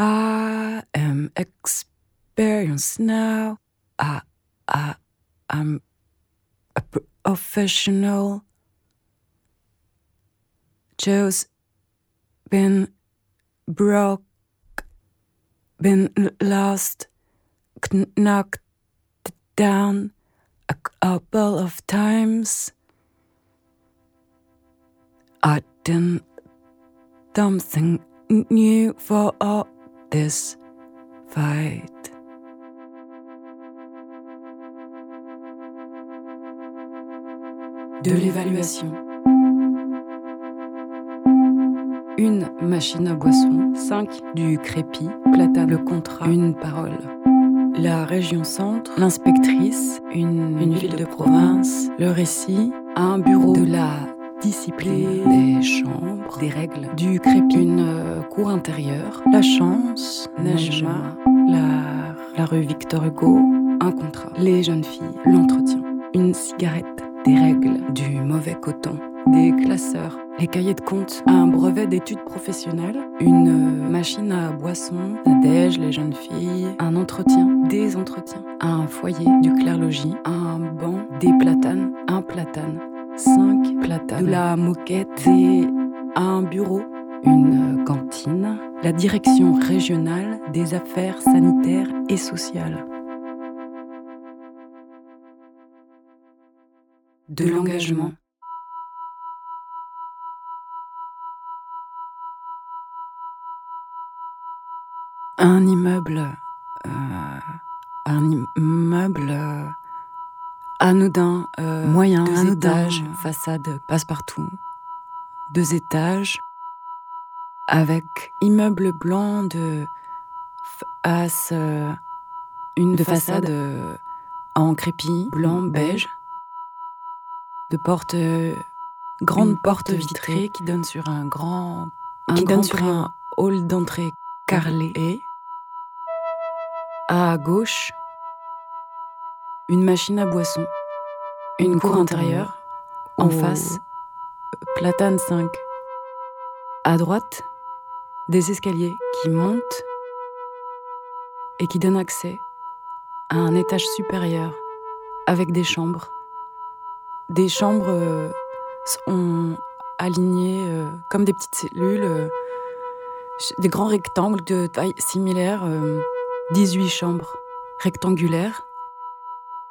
I am experienced now. I, I, I'm a um, professional. Joe's been broke, been lost, knocked down a couple of times. I done something new for all this fight. De l'évaluation. Une machine à boisson, 5 du crépi, platane, le contrat, une parole. La région centre, l'inspectrice, une, une ville de province, le récit, un bureau de la discipline, des chambres, des règles, du crépi, une euh, cour intérieure, la chance, Najma, la, la rue Victor Hugo, un contrat, les jeunes filles, l'entretien, une cigarette, des règles, du mauvais coton, des classeurs, les cahiers de compte, un brevet d'études professionnelles, une euh, machine à boisson, Nadège, les jeunes filles, un entretien, des entretiens, un foyer, du clair-logis, un banc, des platanes, un platane, cinq platanes, de la moquette et un bureau, une cantine, la direction régionale des affaires sanitaires et sociales. De l'engagement. Un immeuble. euh, un immeuble. Anodin, euh, moyen, deux anodin, étages, façade passe-partout. Deux étages, avec immeuble blanc de face, euh, une de façade euh, en crépi, blanc, beige, de porte, grande porte vitrée qui donne sur un grand, Un qui grand donne sur un hall d'entrée carrelé. Et à gauche, une machine à boisson, une, cour intérieure, en au- face, Platane 5. À droite, des escaliers qui montent et qui donnent accès à un étage supérieur avec des chambres. Des chambres euh, sont alignées euh, comme des petites cellules, euh, des grands rectangles de taille similaire, euh, 18 chambres rectangulaires,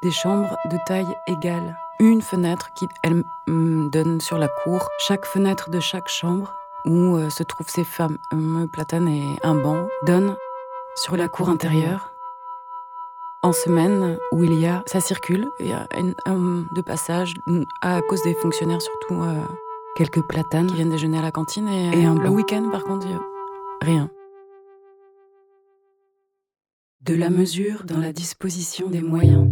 des chambres de taille égale. Une fenêtre qui, elle, mm, donne sur la cour. Chaque fenêtre de chaque chambre, où euh, se trouvent ces fameux platanes et un banc, donne sur la cour intérieure. En semaine où il y a, ça circule, il y a un de passage à cause des fonctionnaires surtout euh, quelques platanes qui viennent déjeuner à la cantine et, Et un le blanc. week-end par contre rien. De la mesure dans la disposition des moyens.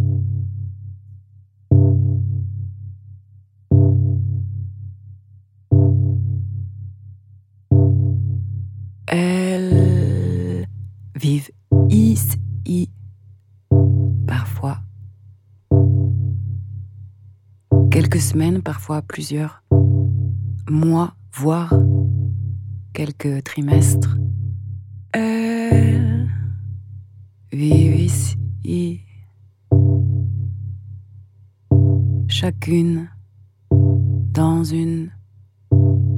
Semaines, parfois plusieurs mois, voire quelques trimestres. Vivent ici, chacune dans une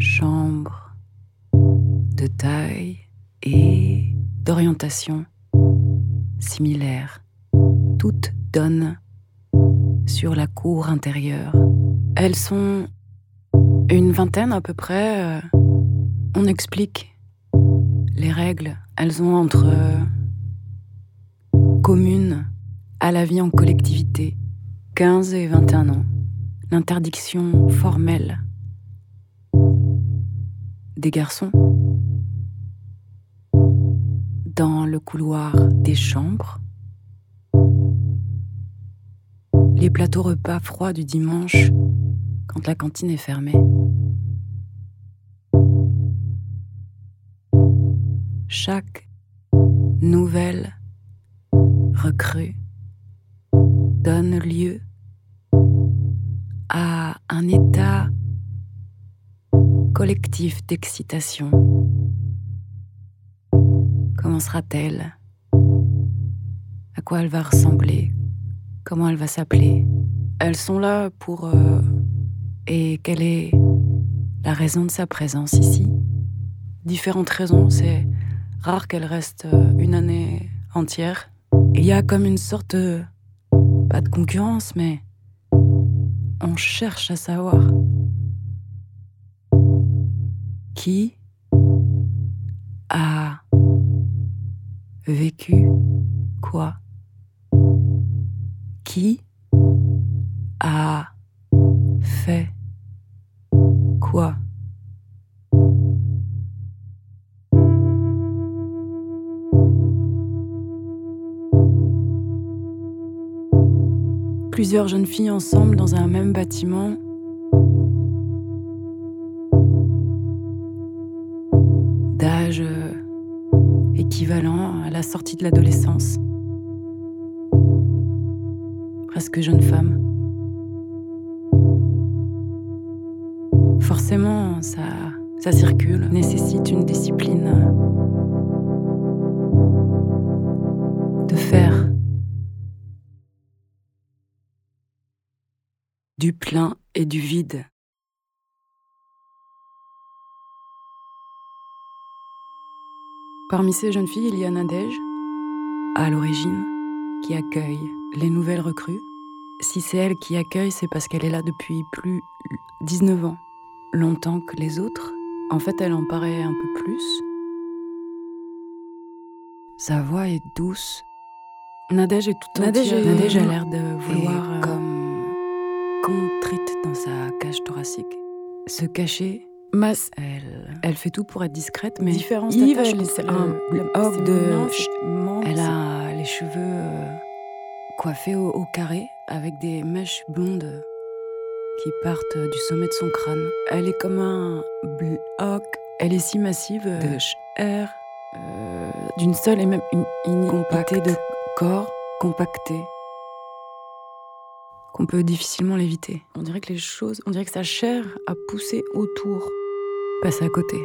chambre de taille et d'orientation similaire. Toutes donnent sur la cour intérieure. Elles sont une vingtaine à peu près. euh, On explique les règles. Elles ont entre euh, communes à la vie en collectivité, 15 et 21 ans. L'interdiction formelle des garçons dans le couloir des chambres. Les plateaux repas froids du dimanche quand la cantine est fermée. Chaque nouvelle recrue donne lieu à un état collectif d'excitation. Comment sera-t-elle? À quoi elle va ressembler? Comment elle va s'appeler? Elles sont là pour... Euh, et quelle est la raison de sa présence ici? Différentes raisons, c'est rare qu'elle reste euh, une année entière. Il y a comme une sorte... De, pas de concurrence, mais on cherche à savoir qui a vécu quoi. Qui a fait Plusieurs jeunes filles ensemble dans un même bâtiment d'âge euh, équivalent à la sortie de l'adolescence. Presque jeune femme. Forcément, ça, ça circule, nécessite une discipline de faire du plein et du vide. Parmi ces jeunes filles, il y a Nadège, à l'origine, qui accueille les nouvelles recrues. Si c'est elle qui accueille, c'est parce qu'elle est là depuis plus 19 ans, longtemps que les autres. En fait, elle en paraît un peu plus. Sa voix est douce. Nadège est tout Nadège, Nadège a l'air de vouloir euh, comme contrite dans sa cage thoracique. Se cacher Mass, elle, elle fait tout pour être discrète, mais différence Yves, elle, le, de, elle a les cheveux euh, coiffés au, carré avec des mèches blondes qui partent du sommet de son crâne. Elle est comme un bloc. Elle est si massive de euh, chair, euh, d'une seule et même une incompacté de corps compacté qu'on peut difficilement l'éviter. On dirait que les choses, on dirait que sa chair a poussé autour passe à côté.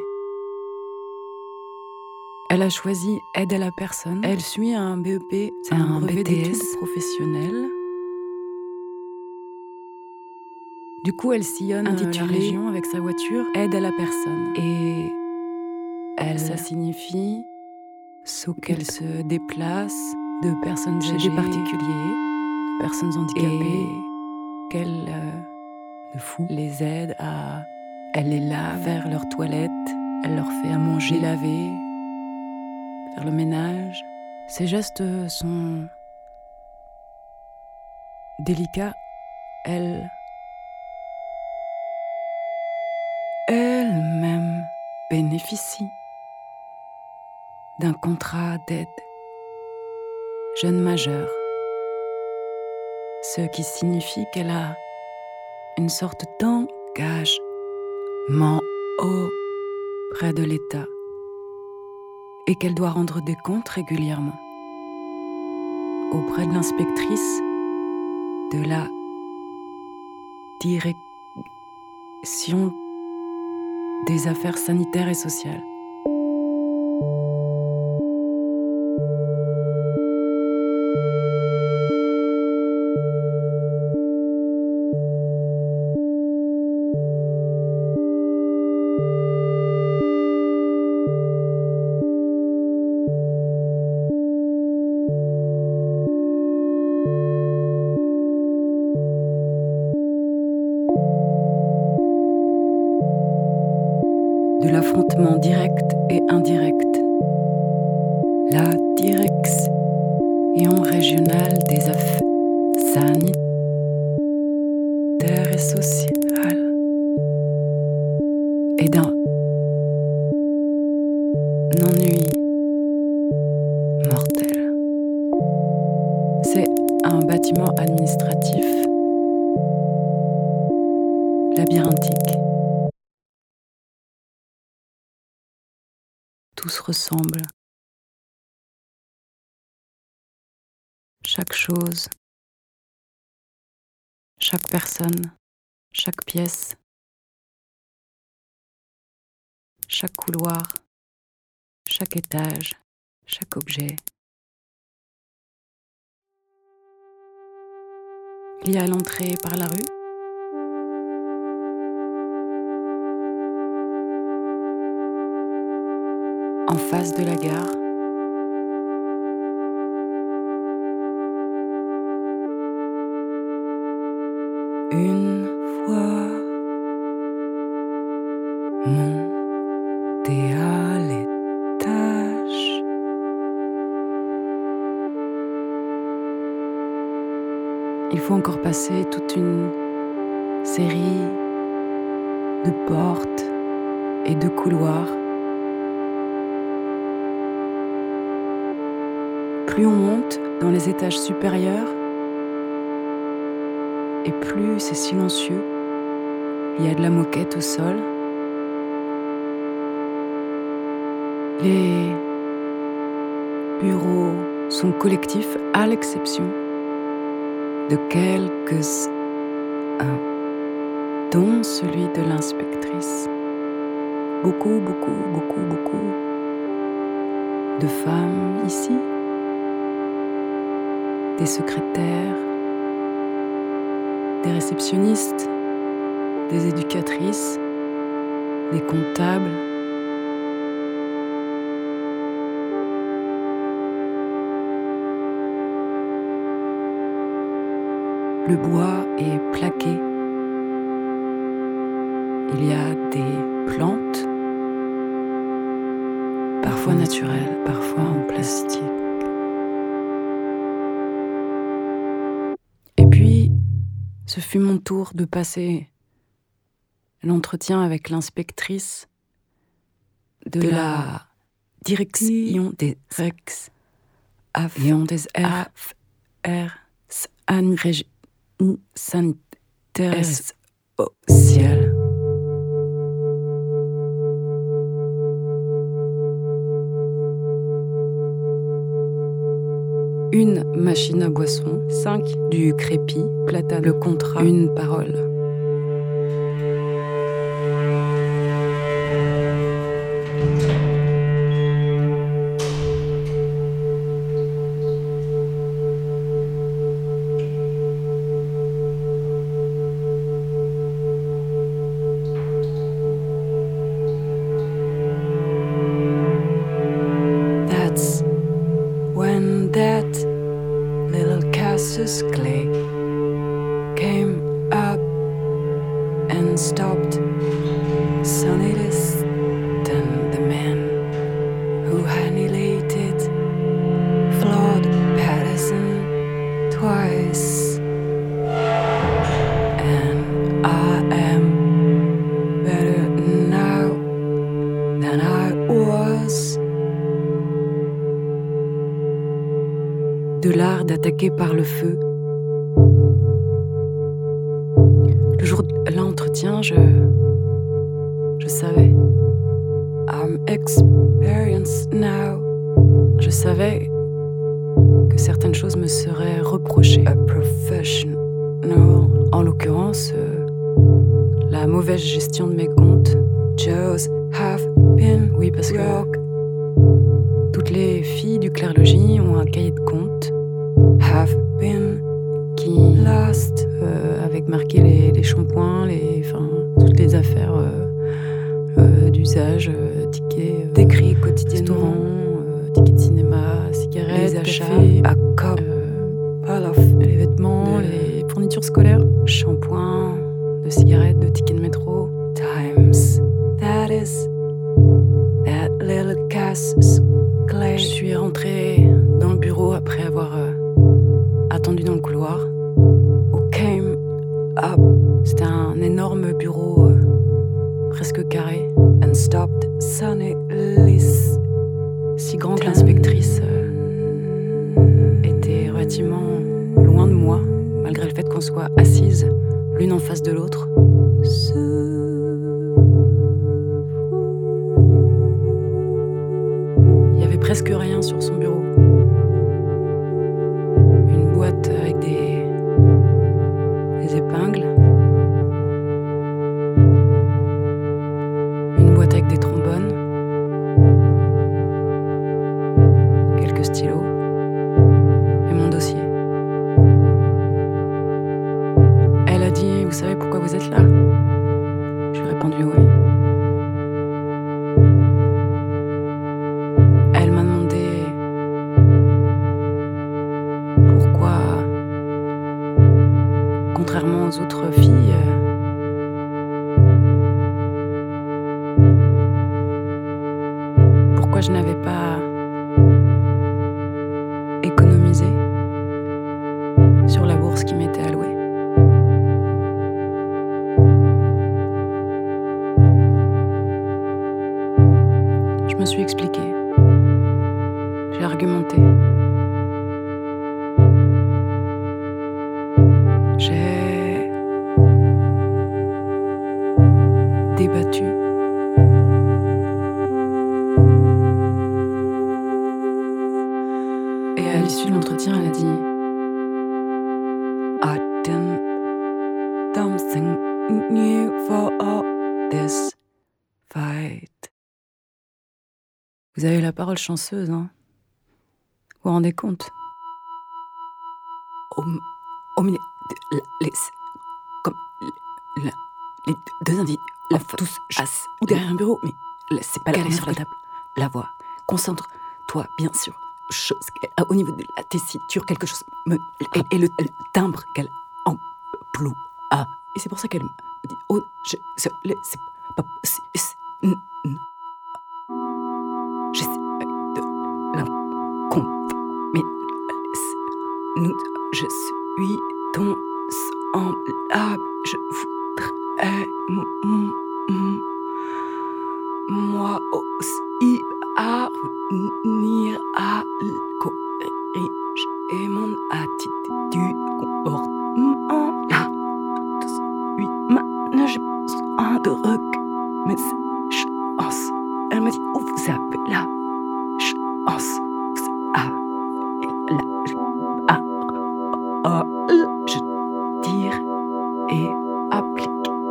Elle a choisi aide à la personne. Elle suit un BEP, c'est un, BTS professionnel. Du coup, elle sillonne intitulé la région avec sa voiture aide à la personne. Et elle, ça signifie qu'elle se déplace de personnes âgées particuliers, de personnes handicapées, qu'elle euh, les aide à elle les lave, vers leur toilette, elle leur fait à manger, laver, faire le ménage. Ces gestes sont délicats. Elle elle-même bénéficie d'un contrat d'aide jeune majeure, ce qui signifie qu'elle a une sorte d'engagement haut près de l'État et qu'elle doit rendre des comptes régulièrement auprès de l'inspectrice de la direction des affaires sanitaires et sociales. Labyrinthique. tous ressemblent. Chaque chose, chaque personne, chaque pièce, chaque couloir, chaque étage chaque objet. Il y a l'entrée par la rue. En face de la gare. Une fois monté à l'étage. Il faut encore passer toute une série de portes et de couloirs. Plus on monte dans les étages supérieurs, et plus c'est silencieux. Il y a de la moquette au sol. Les bureaux sont collectifs à l'exception de quelques-uns, dont celui de l'inspectrice. Beaucoup, beaucoup, beaucoup, beaucoup de femmes ici, des secrétaires, des réceptionnistes, des éducatrices, des comptables. Le bois est plaqué. Il y a des plantes, parfois naturelles, parfois en plastique. Ce fut mon tour de passer l'entretien avec l'inspectrice de, la, direction des Rex avions des affaires sanitaires ciel. Une machine à boisson, 5 du crépi, platane, le contrat, une parole. Par le feu. Le jour de l'entretien, je. Je savais. I'm experienced now. Je savais que certaines choses me seraient reprochées. A professional. En l'occurrence, euh, la mauvaise gestion de mes comptes. Have been. Oui, parce que. Toutes les filles du clergé ont un cahier de comptes have been, qui last, euh, avec marqué les, les shampoings, les, enfin, toutes les affaires euh, euh, d'usage, tickets, décrits quotidiennement, tickets de cinéma, cigarettes, les achats, cop, les vêtements, les fournitures scolaires, shampoing, de cigarettes, de tickets de métro, times. That is that little gas Si grand que l'inspectrice euh, était relativement loin de moi, malgré le fait qu'on soit assises l'une en face de l'autre. Il y avait presque rien sur son bureau. Je n'avais pas économisé sur la bourse qui m'était allouée. Je me suis expliqué. J'ai argumenté. Chanceuse, hein Vous vous rendez compte? Au, au milieu de la- les, comme la- les deux individus, la tous chasse ou derrière un bureau, mais c'est pas la sur la table. La voix, concentre-toi bien sûr. Chose, ah, au niveau de la tessiture, quelque chose me, et, et le, le timbre qu'elle emploie. Ah, et c'est pour ça qu'elle me dit Oh, pas c'est- c'est-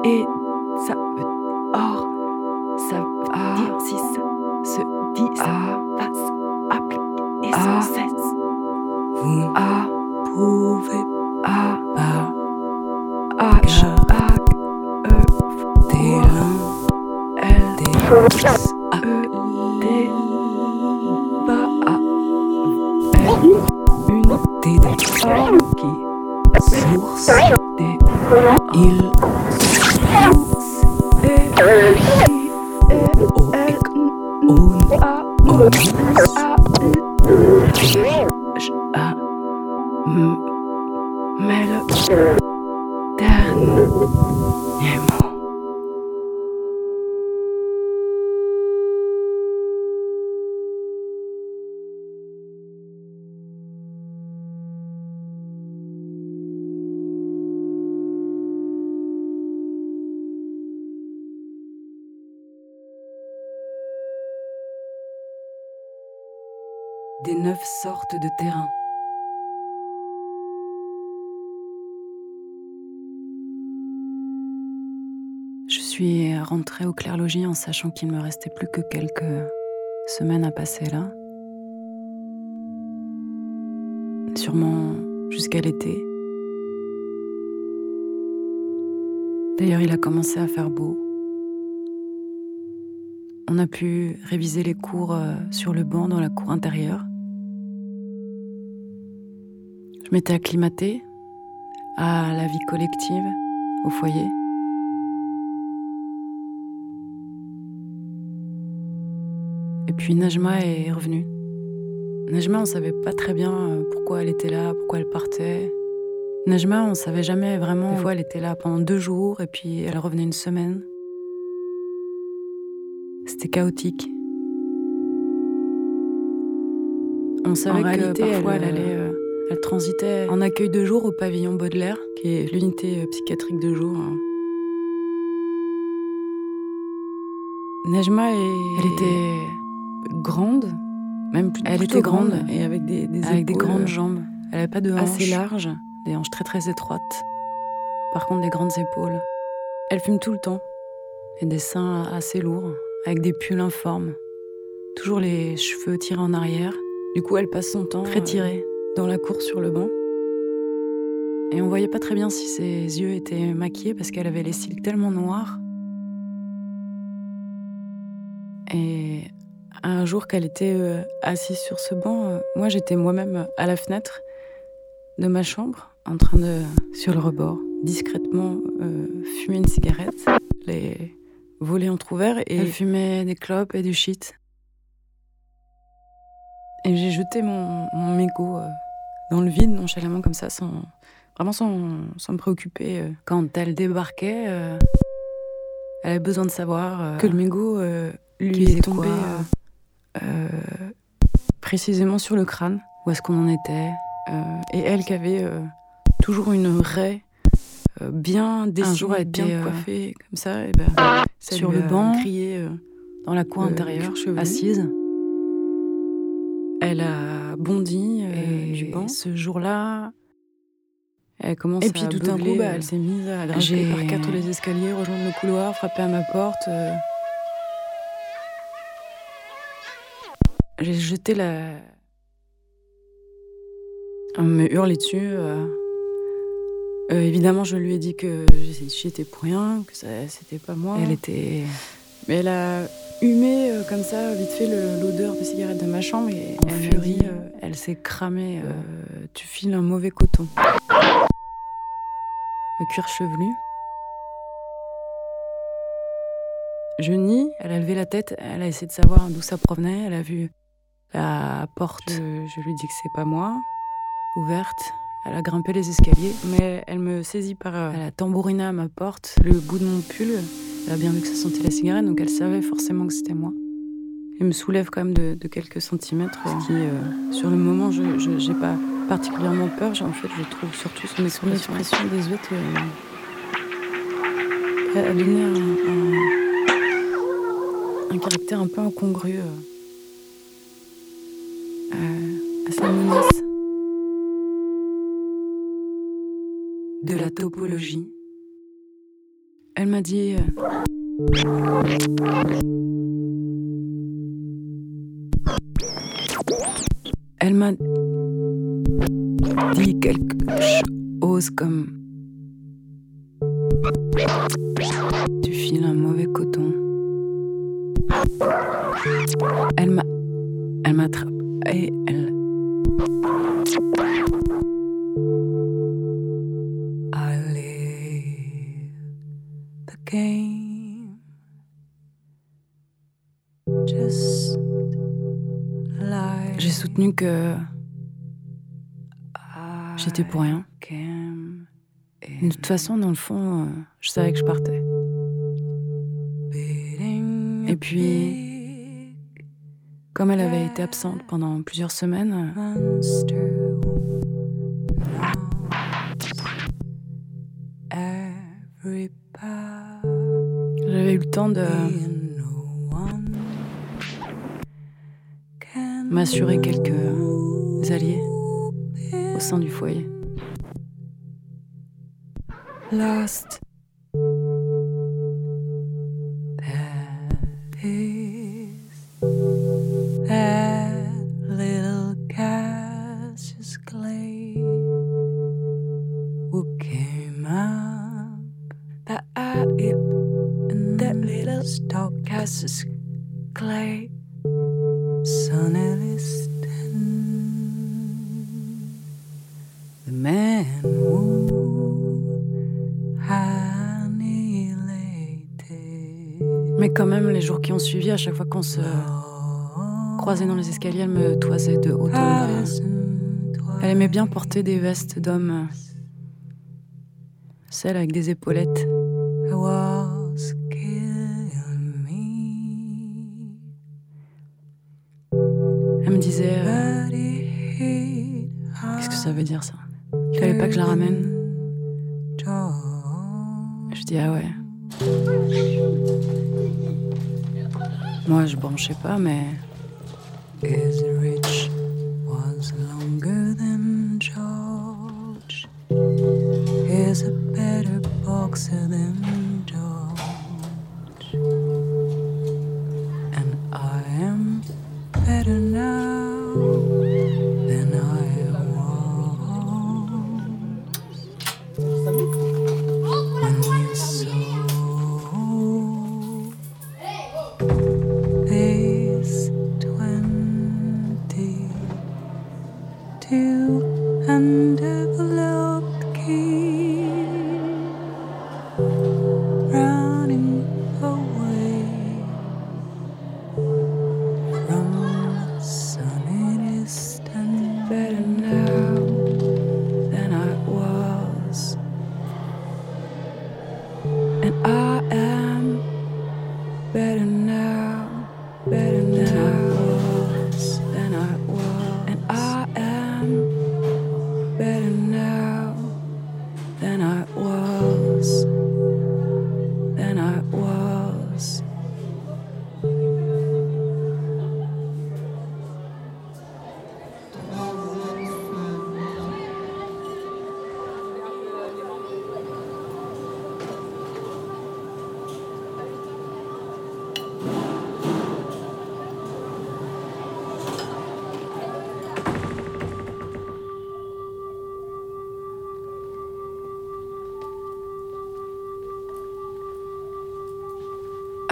It des neuf sortes de terrains. Je suis rentrée au clair-logis en sachant qu'il me restait plus que quelques semaines à passer là. Sûrement jusqu'à l'été. D'ailleurs, il a commencé à faire beau. On a pu réviser les cours euh, sur le banc dans la cour intérieure. Je m'étais acclimatée à la vie collective au foyer. Et puis Najma est revenue. Najma, on savait pas très bien euh, pourquoi elle était là, pourquoi elle partait. Najma, on savait jamais vraiment. Des fois, elle était là pendant deux jours et puis elle revenait une semaine. C'était chaotique. On savait que réalité, parfois elle, elle, allait, euh, elle transitait en accueil de jour au pavillon Baudelaire, qui est l'unité euh, psychiatrique de jour. hein. Najma, est- elle était grande, même plus Elle était grande, grande et avec des, avec des grandes euh, jambes. Elle avait pas de hanches assez larges, des hanches très très étroites. Par contre, des grandes épaules. Elle fume tout le temps et des seins assez lourds, avec des pulls informes. Toujours les cheveux tirés en arrière, Du coup, elle passe son temps retirée dans la cour sur le banc. Et on voyait pas très bien si ses yeux étaient maquillés parce qu'elle avait les cils tellement noirs. Et un jour qu'elle était euh, assise sur ce banc, euh, moi j'étais moi-même à la fenêtre de ma chambre, en train de, sur le rebord, discrètement euh, fumer une cigarette, les volets entrouverts, et elle fumait des clopes et du shit. Et j'ai jeté mon, mon mégot dans le vide, nonchalamment comme ça, sans, vraiment sans, sans me préoccuper. Quand elle débarquait, elle avait besoin de savoir que le mégot lui est tombé euh, précisément sur le crâne, où est-ce qu'on en était. Euh, et elle qui avait euh, toujours une raie bien dessinée, un jour, elle bien coiffée comme ça, et ben, sur le banc, crié dans la cour intérieure, assise. Elle a bondi du banc. Ce jour-là, elle commence et puis tout d'un coup, bah, elle s'est mise à grimper par quatre les escaliers, rejoindre le couloir, frapper à ma porte. J'ai jeté la. On me hurlait dessus. Euh, euh, évidemment, je lui ai dit que j'étais pour rien, que c'était pas moi. Elle était. Mais elle a humé euh, comme ça, vite fait, l'odeur de cigarette de ma chambre et en furie, elle s'est cramée. tu files un mauvais coton. Le cuir chevelu. Je nie, elle a levé la tête, elle a essayé de savoir d'où ça provenait, elle a vu la porte, je, lui dis que c'est pas moi, ouverte. Elle a grimpé les escaliers, mais elle me saisit par. Elle a tambouriné à ma porte, le bout de mon pull. Elle a bien vu que ça sentait la cigarette, donc elle savait forcément que c'était moi. Elle me soulève quand même de, quelques centimètres, qui, euh, sur le moment, je n'ai pas particulièrement peur. En fait, je trouve surtout son expression, des yeux Elle a donné un, un, caractère un peu incongru. Euh à sa menace de la topologie. Elle m'a dit euh, Elle m'a dit quelque chose comme Tu files un mauvais coton. Elle m'a elle m'attrape et elle. Soutenu que j'étais pour rien. de toute façon, dans le fond, euh, je savais que je partais. Et puis, comme elle avait été absente pendant plusieurs semaines, j'avais eu le temps de m'assurer quelques alliés au sein du foyer. Lost jours qui ont suivi, à chaque fois qu'on se croisait dans les escaliers, elle me toisait de haut en bas. Elle aimait bien porter des vestes d'homme, celles avec des épaulettes. Elle me disait euh, Qu'est-ce que ça veut dire ça? Il fallait pas que je la ramène? Je dis Ah ouais. Moi, je branchais pas, mais. Is rich was longer than George? Is a better boxer than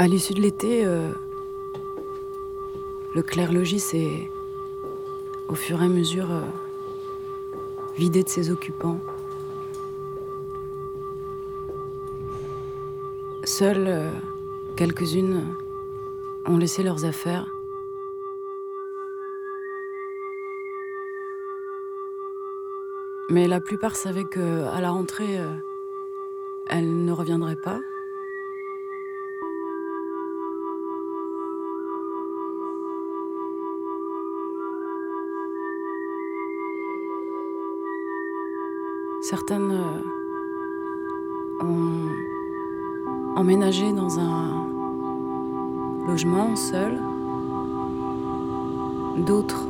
À l'issue de l'été, euh, le clerc-logis s'est, au fur et à mesure, euh, vidé de ses occupants. Seules euh, quelques-unes ont laissé leurs affaires. Mais la plupart savaient que à la rentrée, elles ne reviendraient pas. Certaines euh, ont emménagé dans un logement seul. D'autres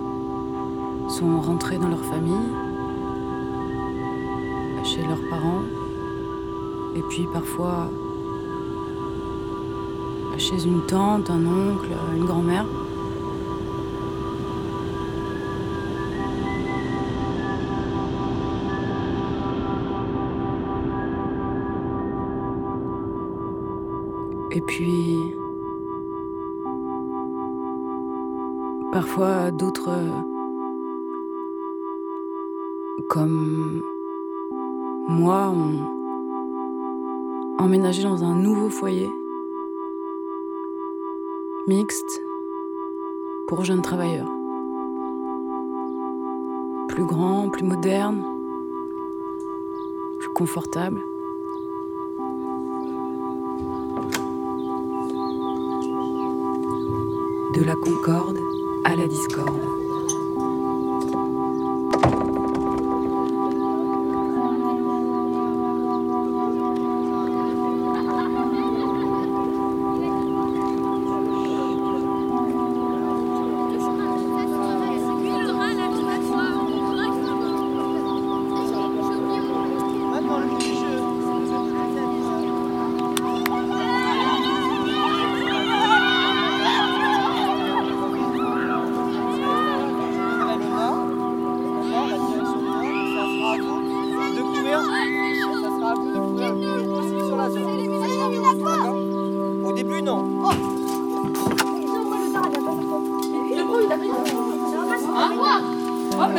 sont rentrés dans leur famille, chez leurs parents, et puis parfois chez une tante, un oncle, une grand-mère. Puis, parfois d'autres, comme moi, ont emménagé dans un nouveau foyer, mixte, pour jeunes travailleurs. Plus grand, plus moderne, plus confortable. De la concorde à la discorde.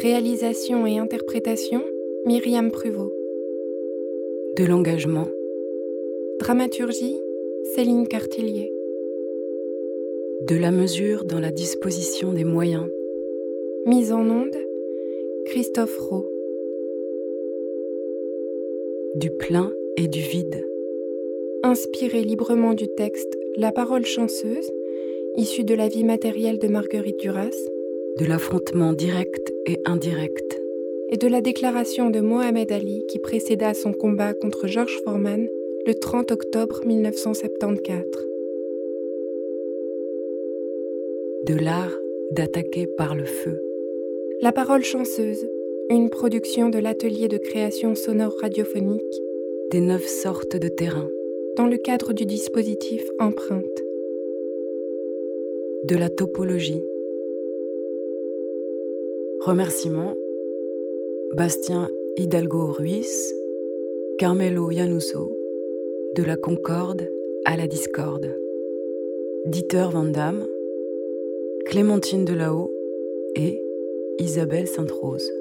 Réalisation et interprétation, Myriam Pruvot. De l'engagement. Dramaturgie, Céline Cartillier. De la mesure dans la disposition des moyens. Mise en onde, Christophe Rowe. Du plein et du vide inspiré librement du texte La parole chanceuse, issu de la vie matérielle de Marguerite Duras, de l'affrontement direct et indirect, et de la déclaration de Mohamed Ali qui précéda son combat contre George Foreman le 30 octobre 1974. De l'art d'attaquer par le feu. La parole chanceuse, une production de l'atelier de création sonore radiophonique des neuf sortes de terrains dans le cadre du dispositif Empreinte. De la topologie. Remerciements Bastien Hidalgo Ruiz, Carmelo Yanuso, de la Concorde à la Discorde. Dieter Van Damme, Clémentine Delahaut et Isabelle Sainte-Rose.